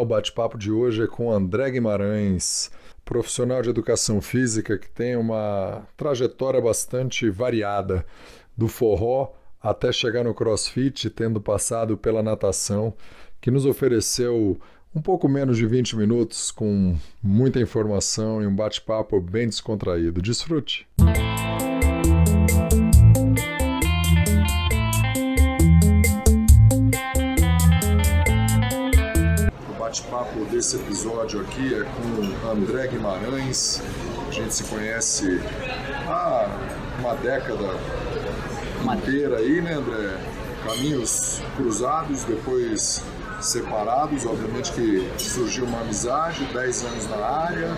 O bate-papo de hoje é com André Guimarães, profissional de educação física que tem uma trajetória bastante variada, do forró até chegar no crossfit, tendo passado pela natação, que nos ofereceu um pouco menos de 20 minutos com muita informação e um bate-papo bem descontraído. Desfrute! Bate-papo desse episódio aqui é com André Guimarães. A gente se conhece há uma década inteira aí, né, André? Caminhos cruzados, depois separados. Obviamente que surgiu uma amizade, 10 anos na área.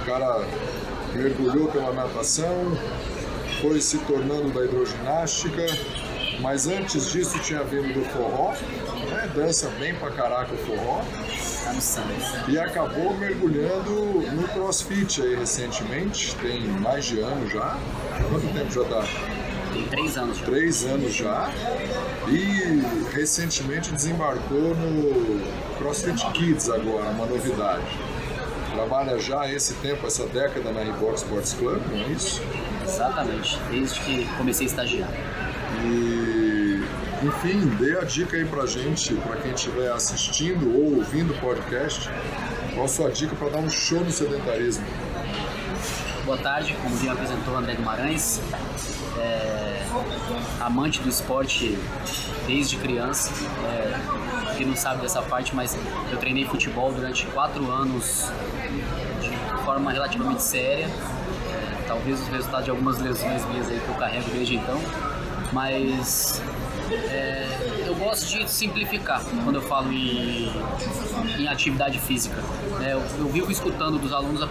O cara mergulhou pela natação, foi se tornando da hidroginástica, mas antes disso tinha vindo do forró, né? dança bem pra caraca o forró. Tá no sangue. E acabou mergulhando no crossfit aí recentemente, tem mais de ano já. Quanto tempo já tá? Tem três anos já. Três anos já. E recentemente desembarcou no CrossFit Kids agora, uma novidade. Trabalha já esse tempo, essa década na Reebok Sports Club, não é isso? Exatamente, desde que comecei a estagiar. E, enfim, dê a dica aí pra gente, pra quem estiver assistindo ou ouvindo o podcast, qual a sua dica para dar um show no sedentarismo? Boa tarde, como me apresentou André Guimarães, é, amante do esporte desde criança. É, quem não sabe dessa parte, mas eu treinei futebol durante quatro anos de forma relativamente séria. É, talvez os resultados de algumas lesões minhas aí que eu carrego desde então, mas é, eu gosto de simplificar quando eu falo em, em atividade física. É, eu, eu, vivo escutando dos alunos, a,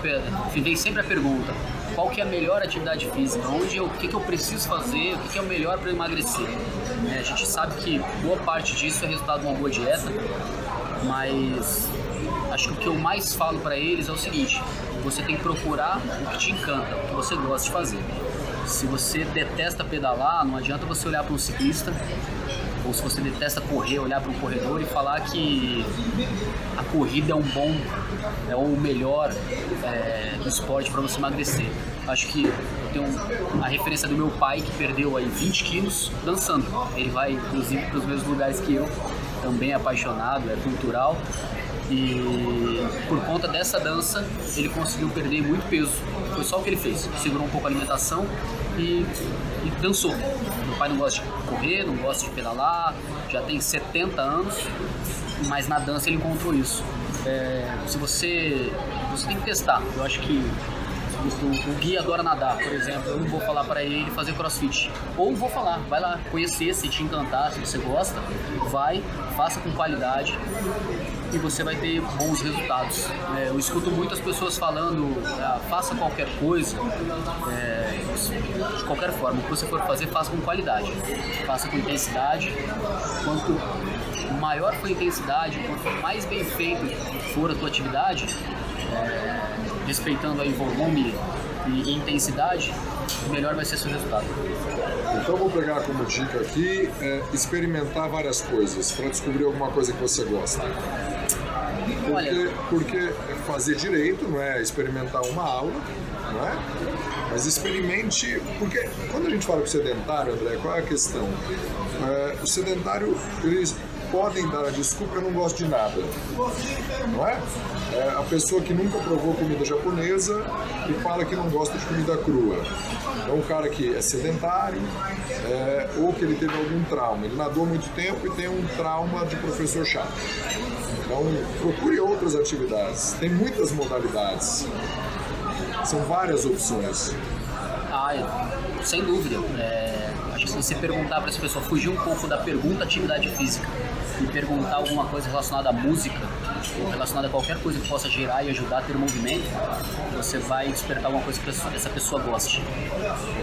vem sempre a pergunta: qual que é a melhor atividade física? Onde eu, o que, que eu preciso fazer? O que, que é o melhor para emagrecer? É, a gente sabe que boa parte disso é resultado de uma boa dieta, mas acho que o que eu mais falo para eles é o seguinte: você tem que procurar o que te encanta, o que você gosta de fazer. Se você detesta pedalar, não adianta você olhar para um ciclista ou se você detesta correr, olhar para um corredor e falar que a corrida é um bom, é o melhor é, esporte para você emagrecer. Acho que eu tenho a referência do meu pai que perdeu aí 20 quilos dançando. Ele vai inclusive para os mesmos lugares que eu, também é apaixonado, é cultural. E por conta dessa dança ele conseguiu perder muito peso. Foi só o que ele fez. Segurou um pouco a alimentação e, e dançou. Meu pai não gosta de correr, não gosta de pedalar, já tem 70 anos, mas na dança ele encontrou isso. É, se você, você tem que testar, eu acho que o, guia adora nadar, por exemplo, eu não vou falar para ele fazer crossfit. Ou vou falar, vai lá, conhecer, se te encantar, se você gosta, vai, faça com qualidade e você vai ter bons resultados. É, eu escuto muitas pessoas falando, ah, faça qualquer coisa, é, de qualquer forma, o que você for fazer, faça com qualidade, faça com intensidade. Quanto maior for a intensidade, quanto mais bem feito for a tua atividade, respeitando aí volume e intensidade, melhor vai ser seu resultado. Então vou pegar como dica aqui é, experimentar várias coisas para descobrir alguma coisa que você gosta. Porque, porque fazer direito não é experimentar uma aula, não é? Mas experimente, porque quando a gente fala com sedentário, André, qual é a questão? É, o sedentário, eles podem dar a desculpa, eu não gosto de nada, não é? É? A pessoa que nunca provou comida japonesa e fala que não gosta de comida crua. É um cara que é sedentário é, ou que ele teve algum trauma. Ele nadou muito tempo e tem um trauma de professor chato. Então, procure outras atividades. Tem muitas modalidades. São várias opções. Ah, sem dúvida. É, acho que se você perguntar para essa pessoa, fugir um pouco da pergunta atividade física e perguntar alguma coisa relacionada à música, ou relacionada a qualquer coisa que possa gerar e ajudar a ter movimento, você vai despertar alguma coisa que essa pessoa goste,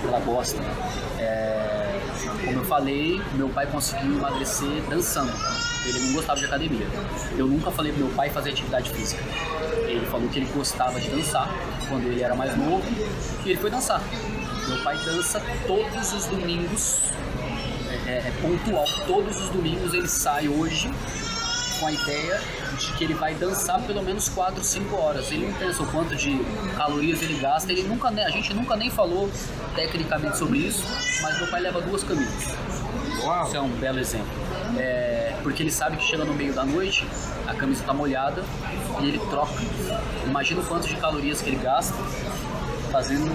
ela gosta. É, como eu falei, meu pai conseguiu emagrecer dançando. Ele não gostava de academia. Eu nunca falei pro meu pai fazer atividade física. Ele falou que ele gostava de dançar quando ele era mais novo e ele foi dançar. Meu pai dança todos os domingos, é, é pontual, todos os domingos ele sai hoje com a ideia de que ele vai dançar pelo menos 4, 5 horas. Ele não pensa o quanto de calorias ele gasta, ele nunca, a gente nunca nem falou tecnicamente sobre isso, mas meu pai leva duas camisas. Uau. Isso é um belo exemplo. É, porque ele sabe que chega no meio da noite, a camisa está molhada e ele troca. Imagina o quanto de calorias que ele gasta fazendo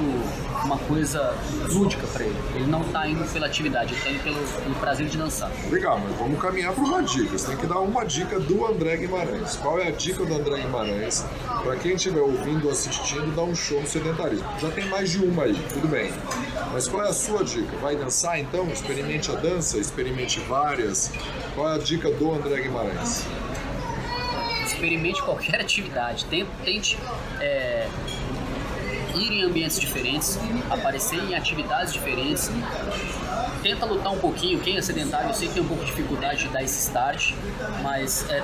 uma coisa lúdica para ele. Ele não está indo pela atividade, ele está indo pelo, pelo, prazer de dançar. Legal, mas vamos caminhar para uma dica. Você tem que dar uma dica do André Guimarães. Qual é a dica do André Guimarães? Para quem estiver ouvindo ou assistindo, dá um show no sedentarismo. Já tem mais de uma aí, tudo bem. Mas qual é a sua dica? Vai dançar então? Experimente a dança, experimente várias. Qual é a dica do André Guimarães? Experimente qualquer atividade. Tente, tente é ir em ambientes diferentes, aparecer em atividades diferentes. Tenta lutar um pouquinho, quem é sedentário eu sei que tem um pouco de dificuldade de dar esse start, mas é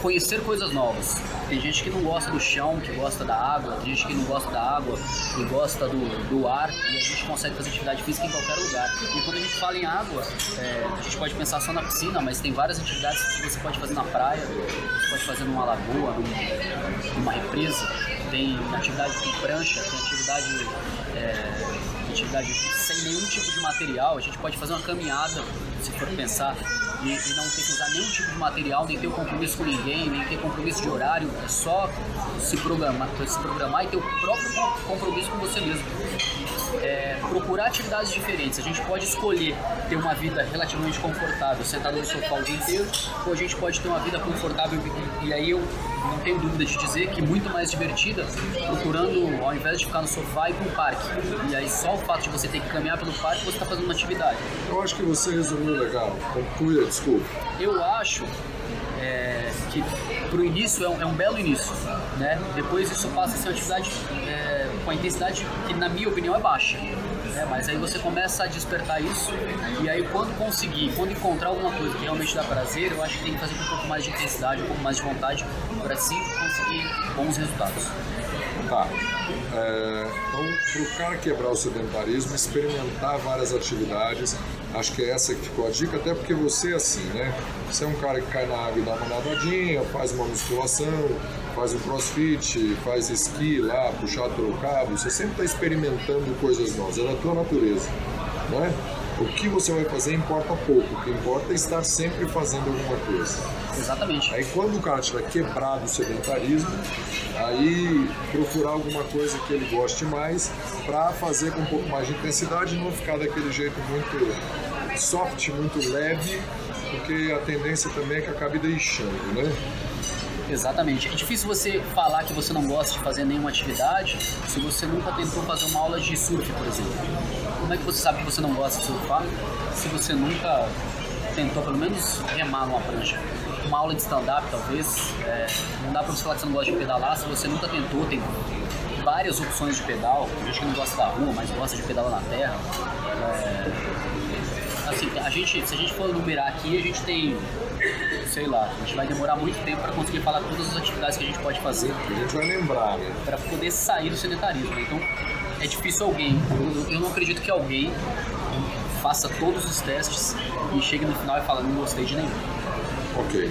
conhecer coisas novas. Tem gente que não gosta do chão, que gosta da água, tem gente que não gosta da água, que gosta do, do ar, e a gente consegue fazer atividade física em qualquer lugar. E quando a gente fala em água, é, a gente pode pensar só na piscina, mas tem várias atividades que você pode fazer na praia, você pode fazer numa lagoa, num, numa represa tem atividade com prancha, tem atividade, é, atividade sem nenhum tipo de material. A gente pode fazer uma caminhada, se for pensar, e, e, não ter que usar nenhum tipo de material, nem ter um compromisso com ninguém, nem ter compromisso de horário, é só se programar, se programar e ter o próprio compromisso com você mesmo é, procurar atividades diferentes. A gente pode escolher ter uma vida relativamente confortável, sentado no sofá o dia inteiro, ou a gente pode ter uma vida confortável e, e aí eu não tenho dúvida de dizer que muito mais divertida, procurando, ao invés de ficar no sofá, ir para um parque. E aí só o fato de você ter que caminhar pelo parque, você está fazendo uma atividade. Eu acho que você resumiu legal. Conclua, desculpa. Eu acho é, que para o início é um, é um, belo início, né? Depois isso passa a ser uma atividade é, com a intensidade que na minha opinião é baixa, né? Mas aí você começa a despertar isso e aí quando conseguir, quando encontrar alguma coisa que realmente dá prazer, eu acho que tem que fazer com um pouco mais de intensidade, um pouco mais de vontade para assim conseguir bons resultados. Tá. É, então, para o cara quebrar o sedentarismo, experimentar várias atividades, acho que é essa que ficou a dica, até porque você é assim, né? Você é um cara que cai na água e dá uma nadadinha, faz uma musculação, faz um crossfit, faz esqui lá, puxar pelo cabo, você sempre está experimentando coisas novas, é da tua natureza, né? O que você vai fazer importa pouco, o que importa é estar sempre fazendo alguma coisa. Exatamente. Aí quando o cara tiver quebrado o sedentarismo, aí procurar alguma coisa que ele goste mais para fazer com um pouco mais de intensidade e não ficar daquele jeito muito soft, muito leve, porque a tendência também é que acabe deixando, né? Exatamente. É difícil você falar que você não gosta de fazer nenhuma atividade se você nunca tentou fazer uma aula de surf, por exemplo. Como é que você sabe que você não gosta de surfar se você nunca tentou pelo menos remar numa prancha? Uma aula de stand-up, talvez. É, não dá pra você falar que você não gosta de pedalar se você nunca tentou. Tem várias opções de pedal. Tem gente que não gosta da rua, mas gosta de pedalar na terra. É, assim, a gente, se a gente for numerar aqui, a gente tem sei lá, a gente vai demorar muito tempo para conseguir falar todas as atividades que a gente pode fazer. A gente vai lembrar, né? Para poder sair do sedentarismo. Então, é difícil alguém, eu, eu não acredito que alguém faça todos os testes e chegue no final e fale, não gostei de nenhum. Ok.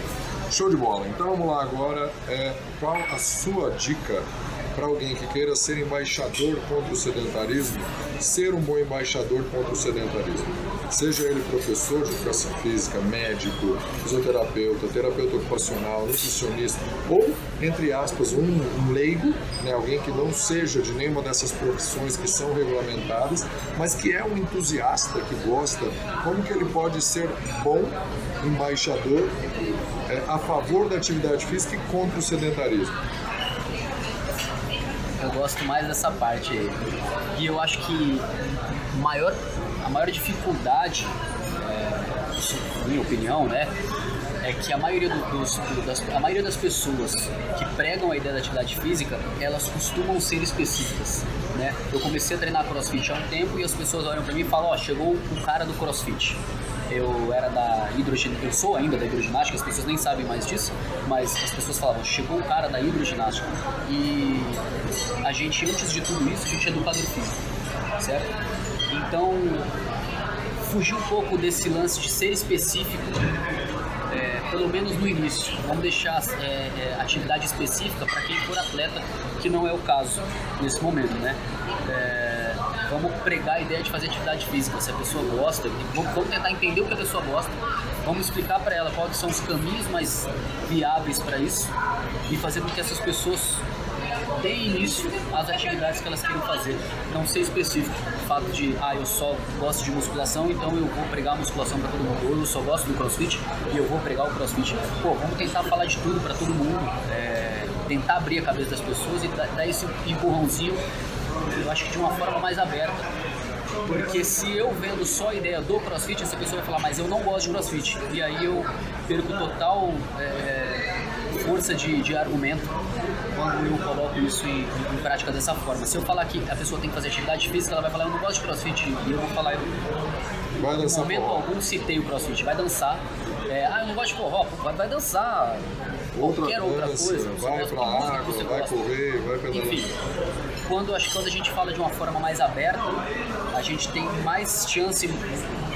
Show de bola. Então vamos lá agora. É, qual a sua dica para alguém que queira ser embaixador contra o sedentarismo, ser um bom embaixador contra o sedentarismo. Seja ele professor de educação física, médico, fisioterapeuta, terapeuta ocupacional, nutricionista ou, entre aspas, um, um leigo, né, alguém que não seja de nenhuma dessas profissões que são regulamentadas, mas que é um entusiasta, que gosta, como que ele pode ser bom embaixador é, a favor da atividade física e contra o sedentarismo? Eu gosto mais dessa parte aí. E eu acho que maior, a maior dificuldade, é, na minha opinião, né, é que a maioria, dos, das, a maioria das pessoas que pregam a ideia da atividade física, elas costumam ser específicas, né? Eu comecei a treinar crossfit há um tempo e as pessoas olham para mim e falam, ó, oh, chegou o cara do crossfit eu era da hidroginástica, eu sou ainda da hidroginástica, as pessoas nem sabem mais disso, mas as pessoas falavam, chegou o cara da hidroginástica e a gente, antes de tudo isso, a gente é educador físico, certo? Então, fugir um pouco desse lance de ser específico, é, pelo menos no início. Vamos deixar é, é, atividade específica para quem for atleta, que não é o caso nesse momento, né? É, vamos pregar a ideia de fazer atividade física. Se a pessoa gosta, vamos, vamos tentar entender o que a pessoa gosta, vamos explicar para ela quais são os caminhos mais viáveis para isso e fazer com que essas pessoas deem início às atividades que elas querem fazer. Não ser específico. O fato de, ah, eu só gosto de musculação, então eu vou pregar musculação para todo mundo. Ou eu só gosto do crossfit e eu vou pregar o crossfit. Pô, vamos tentar falar de tudo para todo mundo. É, tentar abrir a cabeça das pessoas e dar esse empurrãozinho, eu acho que de uma forma mais aberta. Porque se eu vendo só a ideia do crossfit, essa pessoa vai falar, mas eu não gosto de crossfit. E aí eu perco total é, força de, de argumento quando eu coloco isso em, em, prática dessa forma. Se eu falar que a pessoa tem que fazer atividade física, ela vai falar, eu não gosto de crossfit. E eu vou falar, eu, vai dançar momento forró. algum citei o crossfit, vai dançar. É, ah, eu não gosto de forró, vai, vai dançar. Outra qualquer outra dança, coisa. vai pra água, vai correr, vai pedalar. Enfim, quando, acho que quando a gente fala de uma forma mais aberta, a gente tem mais chance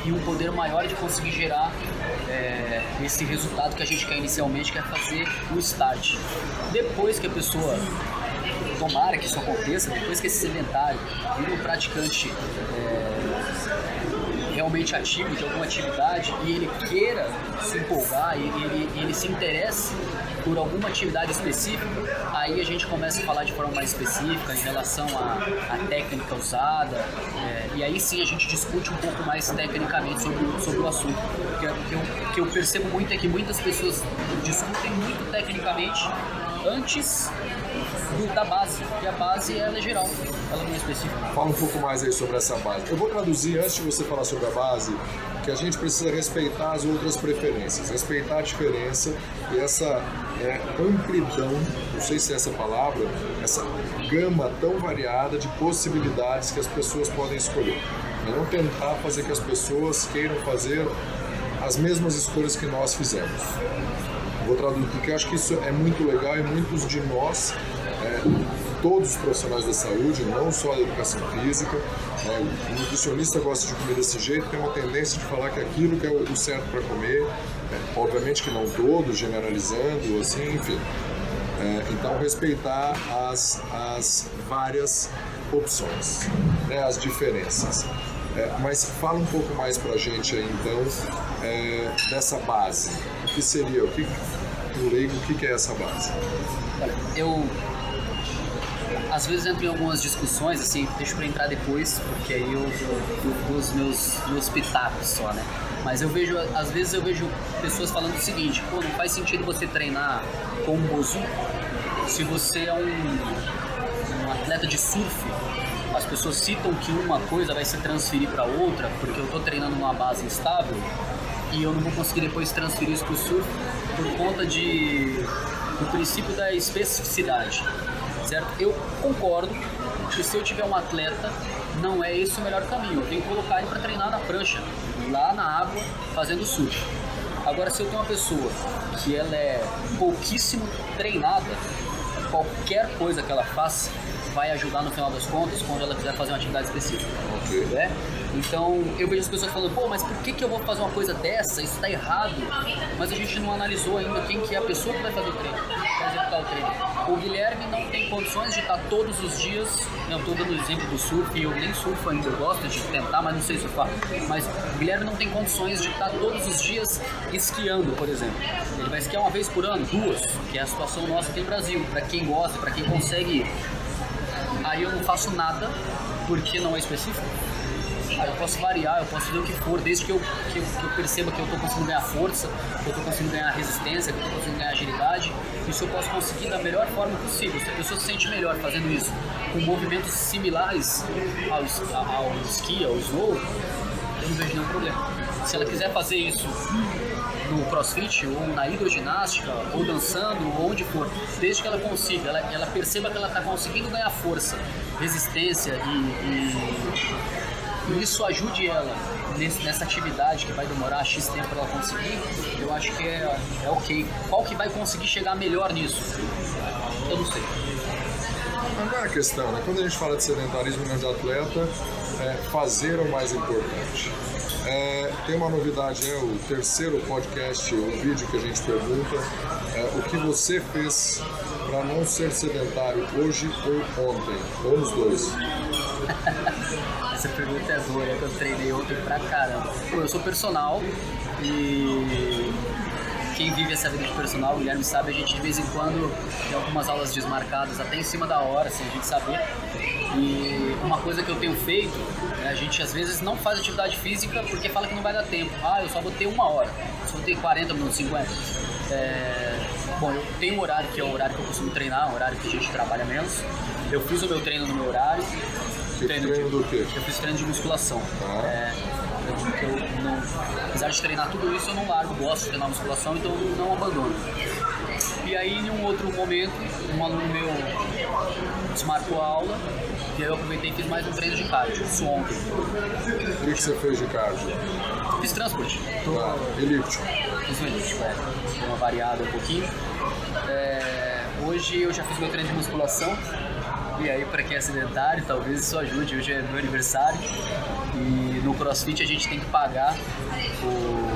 e um poder maior de conseguir gerar é, esse resultado que a gente quer inicialmente, que é fazer o start. Depois que a pessoa tomara que isso aconteça, depois que esse sedentário vira um praticante é, realmente ativo de alguma atividade e ele queira se empolgar e ele, ele se interesse por alguma atividade específica, aí a gente começa a falar de forma mais específica em relação à, técnica usada, é, e aí sim a gente discute um pouco mais tecnicamente sobre, sobre o assunto. O que que eu percebo muito é que muitas pessoas discutem muito tecnicamente antes do, da base, e a base ela é geral, ela não é específica. Fala um pouco mais aí sobre essa base. Eu vou traduzir antes de você falar sobre a base, que a gente precisa respeitar as outras preferências, respeitar a diferença e essa é, amplidão, não sei se é essa palavra, essa gama tão variada de possibilidades que as pessoas podem escolher. Não tentar fazer que as pessoas queiram fazer as mesmas escolhas que nós fizemos. Vou traduzir porque acho que isso é muito legal e muitos de nós é, todos os profissionais da saúde, não só a educação física. É, o nutricionista gosta de comer desse jeito, tem uma tendência de falar que aquilo que é o certo para comer, é, obviamente que não todos, generalizando, assim, enfim. É, então, respeitar as, as várias opções, né, as diferenças. É, mas fala um pouco mais para a gente aí, então, é, dessa base. O que seria, o que, o leigo, o que é essa base? Eu às vezes entro em algumas discussões, assim, deixo para entrar depois, porque aí eu, dou os meus, meus pitacos só, né? Mas eu vejo, às vezes eu vejo pessoas falando o seguinte, pô, não faz sentido você treinar com um bozu se você é um, um atleta de surf. As pessoas citam que uma coisa vai se transferir para outra, porque eu estou treinando numa base estável e eu não vou conseguir depois transferir isso para o surf por conta de, do princípio da especificidade certo? Eu concordo que se eu tiver um atleta, não é esse o melhor caminho. Eu tenho que colocar ele para treinar na prancha, lá na água, fazendo surf. Agora, se eu tenho uma pessoa que ela é pouquíssimo treinada, qualquer coisa que ela faça vai ajudar no final das contas quando ela quiser fazer uma atividade específica. Ok. Né? Então eu vejo as pessoas falando, pô, mas por que, que eu vou fazer uma coisa dessa? Isso está errado. Mas a gente não analisou ainda quem que é a pessoa que vai fazer o treino, vai executar o treino. O Guilherme não tem condições de estar todos os dias, eu estou dando o exemplo do surf, e eu nem surfo ainda, eu gosto de tentar, mas não sei surfar. Mas o Guilherme não tem condições de estar todos os dias esquiando, por exemplo. Ele vai esquiar uma vez por ano, duas, que é a situação nossa aqui no Brasil. Para quem gosta, para quem consegue ir. Aí eu não faço nada porque não é específico. Aí eu posso variar, eu posso fazer o que for, desde que eu, que eu, que eu perceba que eu estou conseguindo ganhar força, que eu estou conseguindo ganhar resistência, que eu estou conseguindo ganhar agilidade. Isso eu posso conseguir da melhor forma possível. Se a pessoa se sente melhor fazendo isso, com movimentos similares ao, ao esqui, ao snow, eu não vejo nenhum problema. Se ela quiser fazer isso no crossfit, ou na hidroginástica, ou dançando, ou onde for, desde que ela consiga, ela, ela perceba que ela está conseguindo ganhar força, resistência e, e isso ajude ela nesse, nessa atividade que vai demorar X tempo para ela conseguir, eu acho que é, é ok. Qual que vai conseguir chegar melhor nisso? Eu não sei. Mas não é a questão, né? Quando a gente fala de sedentarismo de atleta, é fazer o mais importante. É, tem uma novidade, é o terceiro podcast, o vídeo que a gente pergunta é, o que você fez para não ser sedentário hoje ou ontem, ou nos dois. Essa pergunta é boa, né? Que eu treinei ontem pra caramba. Eu sou personal e quem vive essa vida de personal, o Guilherme sabe, a gente de vez em quando tem algumas aulas desmarcadas até em cima da hora, sem a gente saber. E uma coisa que eu tenho feito, né, a gente às vezes não faz atividade física porque fala que não vai dar tempo. Ah, eu só vou ter uma hora, só vou ter 40 minutos, 50. É... Bom, eu tenho um horário que é o horário que eu costumo treinar, um horário que a gente trabalha menos. Eu fiz o meu treino no meu horário. treino, treino de... do quê? Eu fiz treino de musculação. Ah. É não, apesar de treinar tudo isso, eu não largo, gosto de treinar musculação, então eu não abandono. E aí, em um outro momento, um aluno meu desmarcou a aula e eu aproveitei e fiz mais um treino de cardio, isso ontem. O que, que você fez de cardio? Fiz transporte. Ah, elíptico. Fiz um elíptico, é. Deu uma variada um pouquinho. É, hoje eu já fiz meu treino de musculação. E aí, para quem é sedentário, talvez isso ajude. Hoje é meu aniversário e no CrossFit a gente tem que pagar o,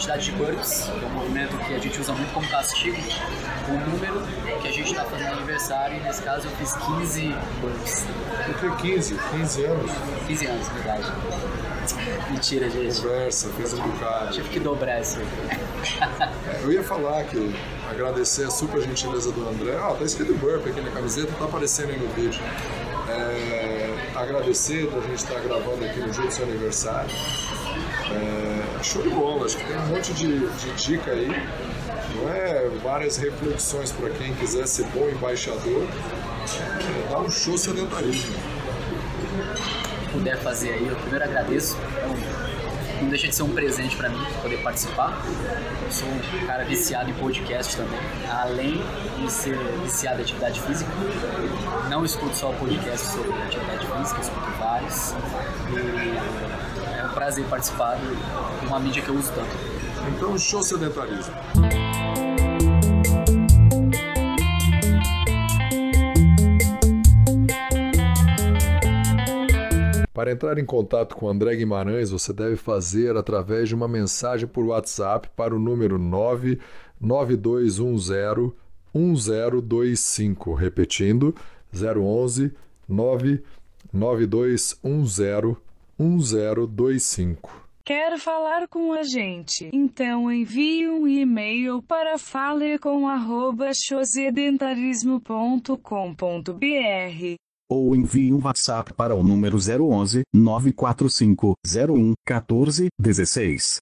quantidade de burpees, que é um movimento que a gente usa muito como castigo, o número que a gente está fazendo aniversário, e nesse caso eu fiz 15 burpees. Por que 15? 15 anos? 15 anos, verdade. Mentira, gente. Conversa, fez um bocado. Tive que dobrar isso Eu ia falar que agradecer a super gentileza do André. Ah, tá escrito burp aqui na camiseta, tá aparecendo aí no vídeo. É, agradecer da gente estar gravando aqui no dia do seu aniversário. É, show de bola, acho que tem um monte de, de dica aí. Não é várias reflexões para quem quiser ser bom embaixador. É, dá um show sedentarismo. Puder fazer aí, eu primeiro agradeço. É não deixa de ser um presente para mim poder participar. Eu sou um cara viciado em podcast também, além de ser viciado em atividade física. Não escuto só podcast sobre atividade física, escuto vários. E um prazer participar de uma mídia que eu uso tanto. Então, show sedentarismo. Para entrar em contato com André Guimarães, você deve fazer através de uma mensagem por WhatsApp para o número 99210 1025, repetindo 011 99210 1025. Quer falar com a gente? Então envie um e-mail para falecom@chosedentarismo.com.br ou envie um WhatsApp para o número 011 945 01 14 16.